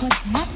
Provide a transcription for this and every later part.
Pues más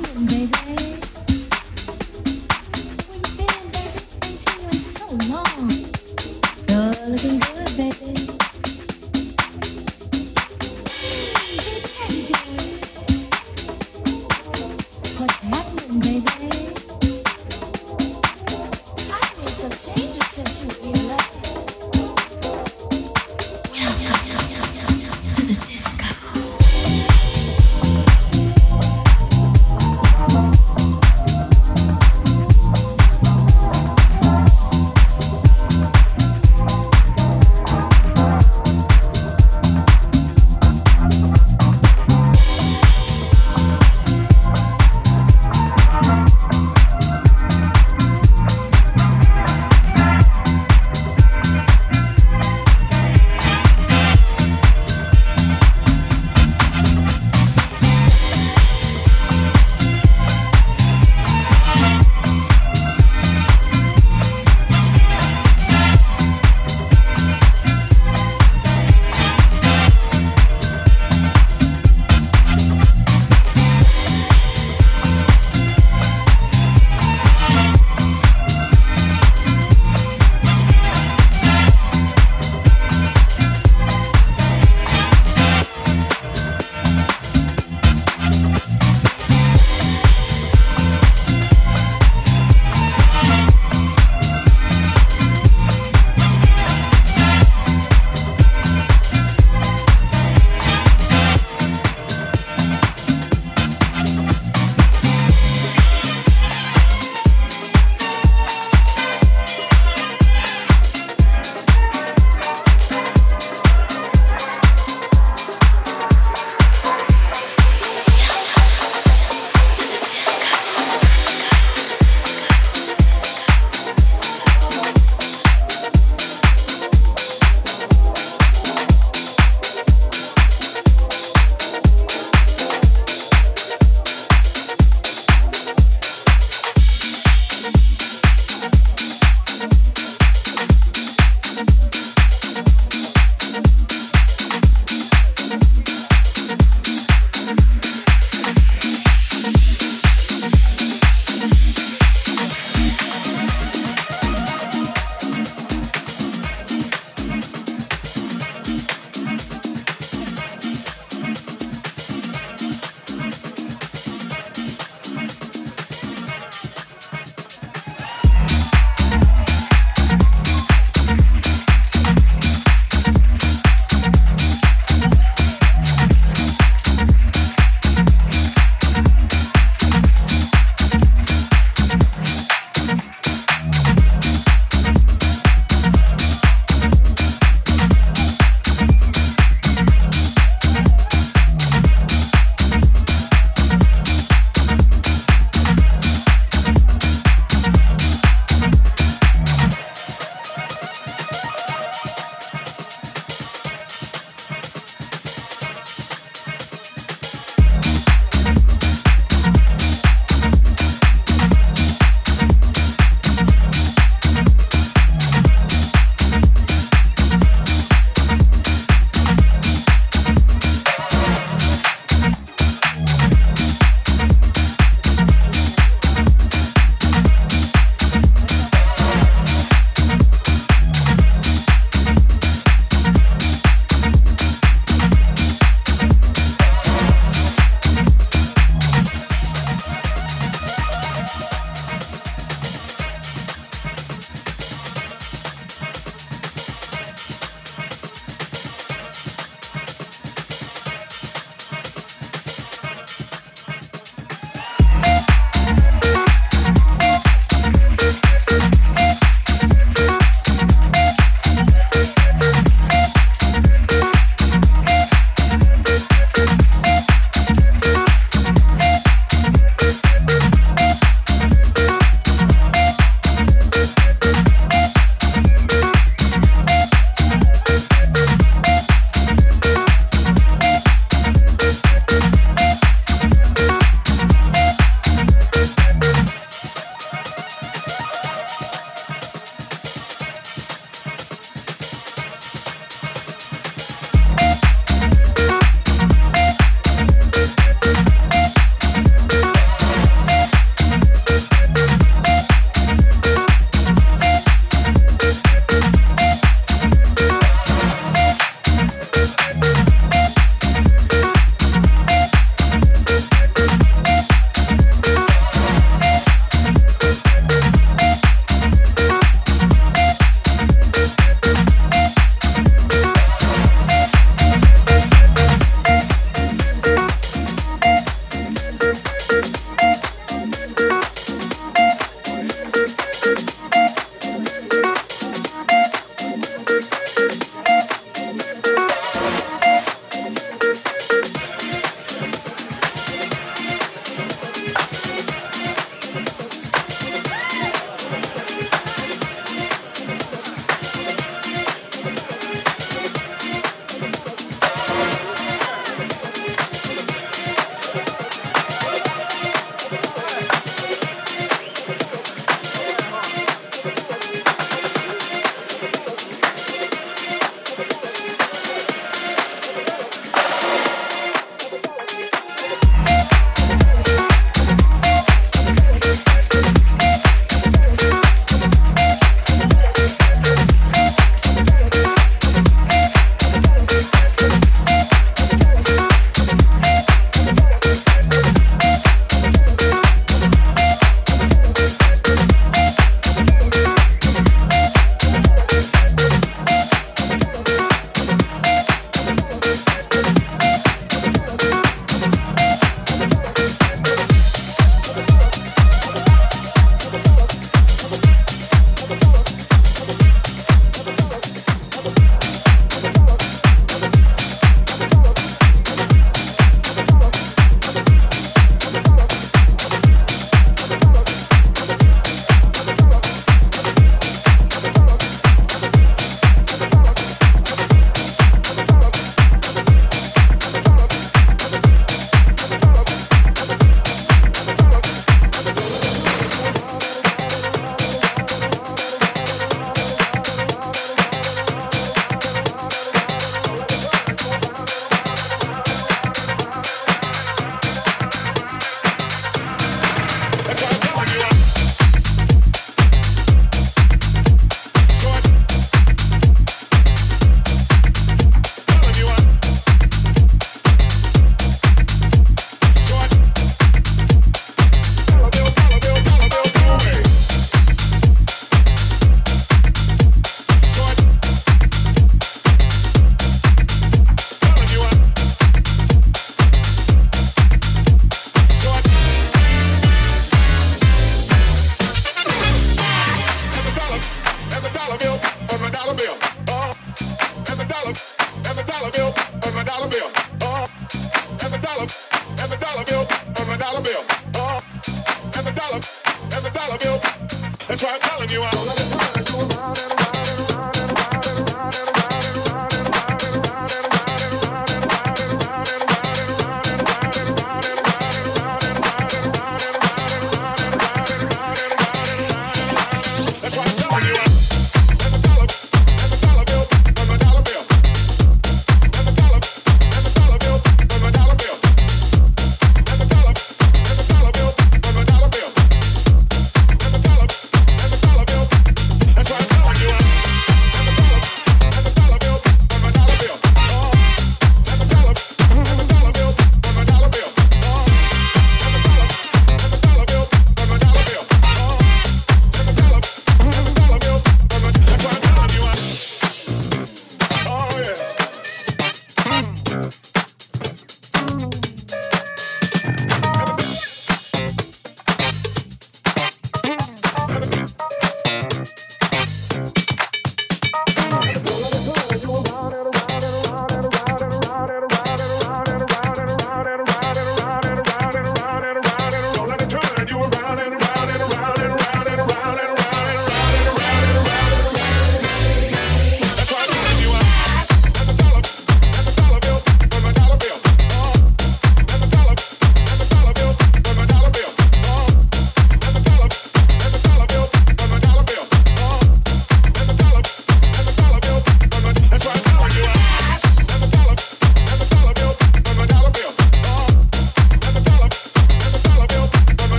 That's why I'm telling you out.